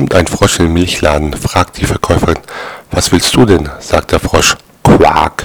kommt ein Frosch in den Milchladen, fragt die Verkäuferin, was willst du denn? sagt der Frosch, Quark.